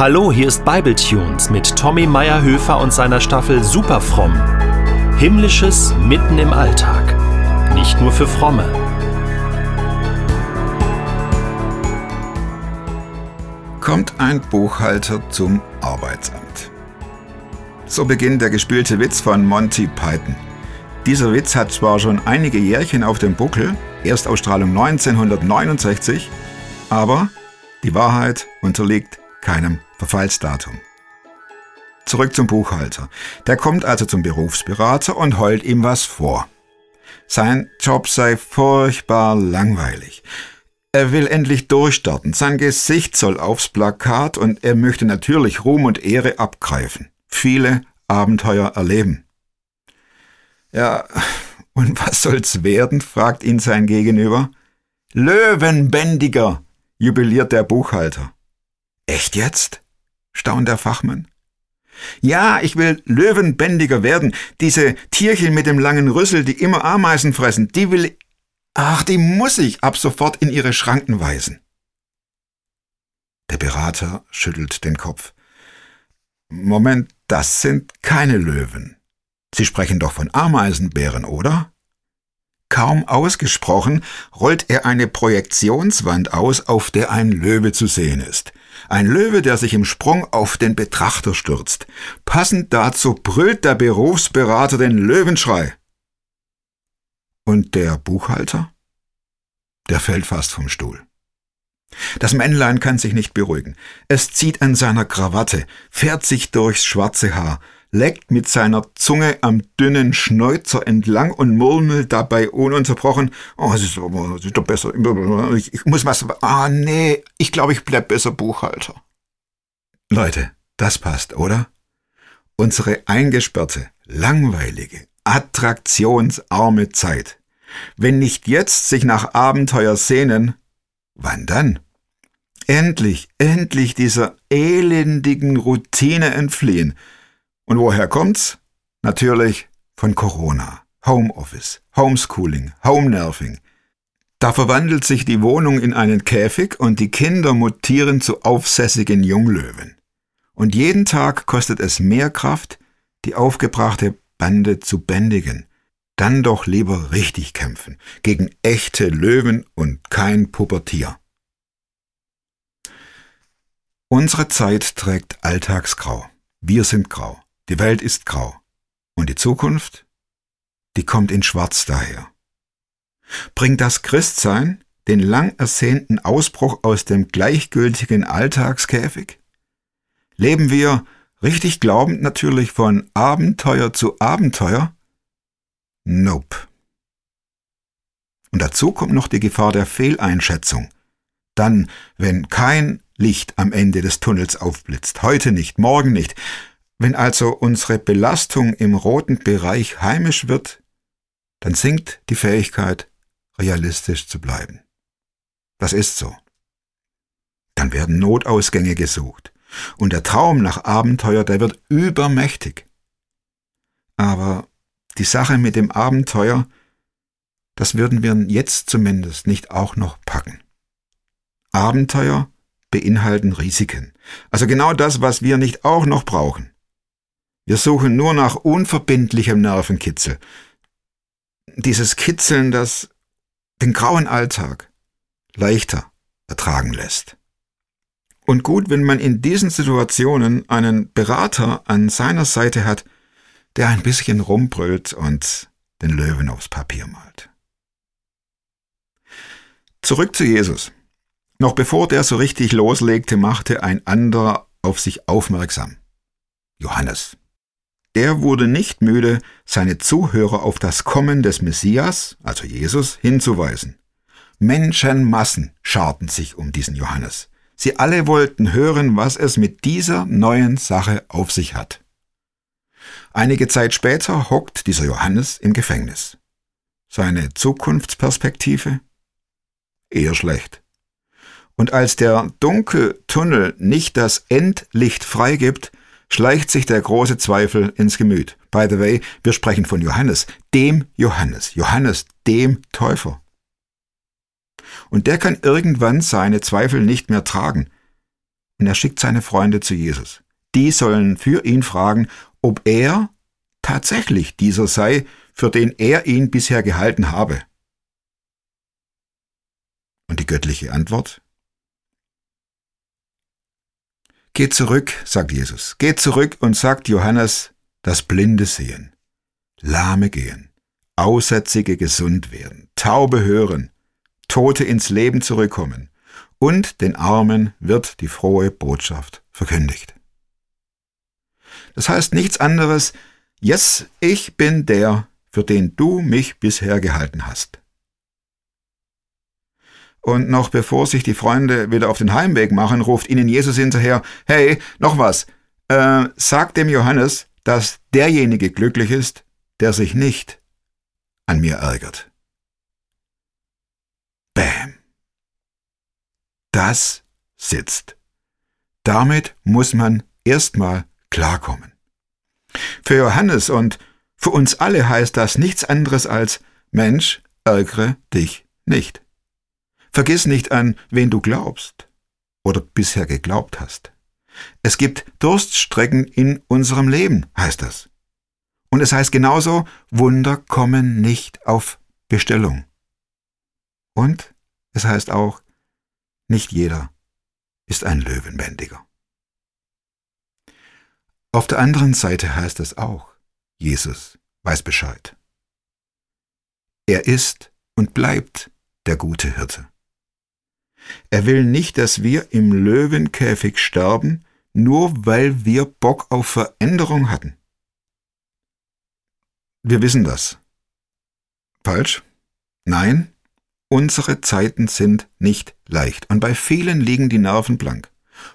Hallo, hier ist Bibletunes mit Tommy Meyerhöfer und seiner Staffel Superfromm. Himmlisches mitten im Alltag. Nicht nur für Fromme. Kommt ein Buchhalter zum Arbeitsamt. So beginnt der gespielte Witz von Monty Python. Dieser Witz hat zwar schon einige Jährchen auf dem Buckel, Erstausstrahlung 1969, aber die Wahrheit unterliegt keinem Verfallsdatum. Zurück zum Buchhalter. Der kommt also zum Berufsberater und heult ihm was vor. Sein Job sei furchtbar langweilig. Er will endlich durchstarten. Sein Gesicht soll aufs Plakat und er möchte natürlich Ruhm und Ehre abgreifen. Viele Abenteuer erleben. Ja, und was soll's werden? fragt ihn sein Gegenüber. Löwenbändiger, jubiliert der Buchhalter. Echt jetzt? Staunt der Fachmann. Ja, ich will löwenbändiger werden. Diese Tierchen mit dem langen Rüssel, die immer Ameisen fressen, die will. Ach, die muss ich ab sofort in ihre Schranken weisen. Der Berater schüttelt den Kopf. Moment, das sind keine Löwen. Sie sprechen doch von Ameisenbären, oder? Kaum ausgesprochen rollt er eine Projektionswand aus, auf der ein Löwe zu sehen ist. Ein Löwe, der sich im Sprung auf den Betrachter stürzt. Passend dazu brüllt der Berufsberater den Löwenschrei. Und der Buchhalter? Der fällt fast vom Stuhl. Das Männlein kann sich nicht beruhigen. Es zieht an seiner Krawatte, fährt sich durchs schwarze Haar, leckt mit seiner Zunge am dünnen Schnäuzer entlang und murmelt dabei ununterbrochen, oh, es ist, ist doch besser, ich, ich muss was, ah, nee, ich glaube, ich bleib besser Buchhalter. Leute, das passt, oder? Unsere eingesperrte, langweilige, attraktionsarme Zeit. Wenn nicht jetzt sich nach Abenteuer sehnen, wann dann? Endlich, endlich dieser elendigen Routine entfliehen, und woher kommt's? Natürlich von Corona, Homeoffice, Homeschooling, Homenerving. Da verwandelt sich die Wohnung in einen Käfig und die Kinder mutieren zu aufsässigen Junglöwen. Und jeden Tag kostet es mehr Kraft, die aufgebrachte Bande zu bändigen. Dann doch lieber richtig kämpfen, gegen echte Löwen und kein Pubertier. Unsere Zeit trägt Alltagsgrau. Wir sind grau. Die Welt ist grau. Und die Zukunft? Die kommt in Schwarz daher. Bringt das Christsein den lang ersehnten Ausbruch aus dem gleichgültigen Alltagskäfig? Leben wir, richtig glaubend natürlich, von Abenteuer zu Abenteuer? Nope. Und dazu kommt noch die Gefahr der Fehleinschätzung. Dann, wenn kein Licht am Ende des Tunnels aufblitzt, heute nicht, morgen nicht, wenn also unsere Belastung im roten Bereich heimisch wird, dann sinkt die Fähigkeit, realistisch zu bleiben. Das ist so. Dann werden Notausgänge gesucht und der Traum nach Abenteuer, der wird übermächtig. Aber die Sache mit dem Abenteuer, das würden wir jetzt zumindest nicht auch noch packen. Abenteuer beinhalten Risiken. Also genau das, was wir nicht auch noch brauchen. Wir suchen nur nach unverbindlichem Nervenkitzel. Dieses Kitzeln, das den grauen Alltag leichter ertragen lässt. Und gut, wenn man in diesen Situationen einen Berater an seiner Seite hat, der ein bisschen rumbrüllt und den Löwen aufs Papier malt. Zurück zu Jesus. Noch bevor der so richtig loslegte, machte ein anderer auf sich aufmerksam. Johannes. Er wurde nicht müde, seine Zuhörer auf das Kommen des Messias, also Jesus, hinzuweisen. Menschenmassen scharten sich um diesen Johannes. Sie alle wollten hören, was es mit dieser neuen Sache auf sich hat. Einige Zeit später hockt dieser Johannes im Gefängnis. Seine Zukunftsperspektive? Eher schlecht. Und als der Dunkeltunnel nicht das Endlicht freigibt, schleicht sich der große Zweifel ins Gemüt. By the way, wir sprechen von Johannes, dem Johannes, Johannes, dem Täufer. Und der kann irgendwann seine Zweifel nicht mehr tragen. und er schickt seine Freunde zu Jesus. Die sollen für ihn fragen, ob er tatsächlich dieser sei, für den er ihn bisher gehalten habe. Und die göttliche Antwort? Geht zurück, sagt Jesus, geht zurück und sagt Johannes, dass Blinde sehen, Lahme gehen, Aussätzige gesund werden, Taube hören, Tote ins Leben zurückkommen und den Armen wird die frohe Botschaft verkündigt. Das heißt nichts anderes, yes, ich bin der, für den du mich bisher gehalten hast. Und noch bevor sich die Freunde wieder auf den Heimweg machen, ruft ihnen Jesus hinterher, hey, noch was, äh, sag dem Johannes, dass derjenige glücklich ist, der sich nicht an mir ärgert. Bäm. Das sitzt. Damit muss man erstmal klarkommen. Für Johannes und für uns alle heißt das nichts anderes als Mensch, ärgere dich nicht. Vergiss nicht an, wen du glaubst oder bisher geglaubt hast. Es gibt Durststrecken in unserem Leben, heißt das. Und es heißt genauso, Wunder kommen nicht auf Bestellung. Und es heißt auch, nicht jeder ist ein Löwenbändiger. Auf der anderen Seite heißt es auch, Jesus weiß Bescheid. Er ist und bleibt der gute Hirte. Er will nicht, dass wir im Löwenkäfig sterben, nur weil wir Bock auf Veränderung hatten. Wir wissen das. Falsch? Nein, unsere Zeiten sind nicht leicht und bei vielen liegen die Nerven blank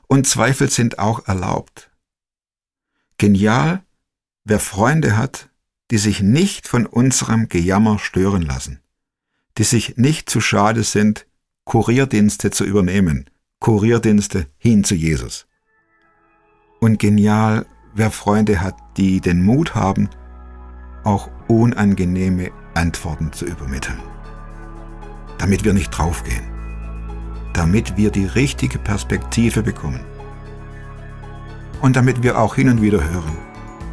und Zweifel sind auch erlaubt. Genial, wer Freunde hat, die sich nicht von unserem Gejammer stören lassen, die sich nicht zu schade sind, Kurierdienste zu übernehmen, Kurierdienste hin zu Jesus. Und genial, wer Freunde hat, die den Mut haben, auch unangenehme Antworten zu übermitteln. Damit wir nicht draufgehen. Damit wir die richtige Perspektive bekommen. Und damit wir auch hin und wieder hören,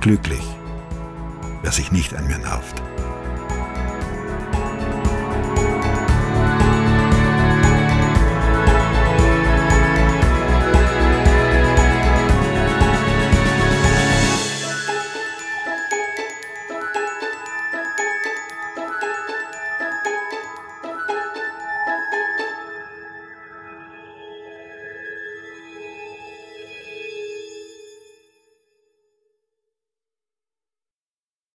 glücklich, wer sich nicht an mir nervt.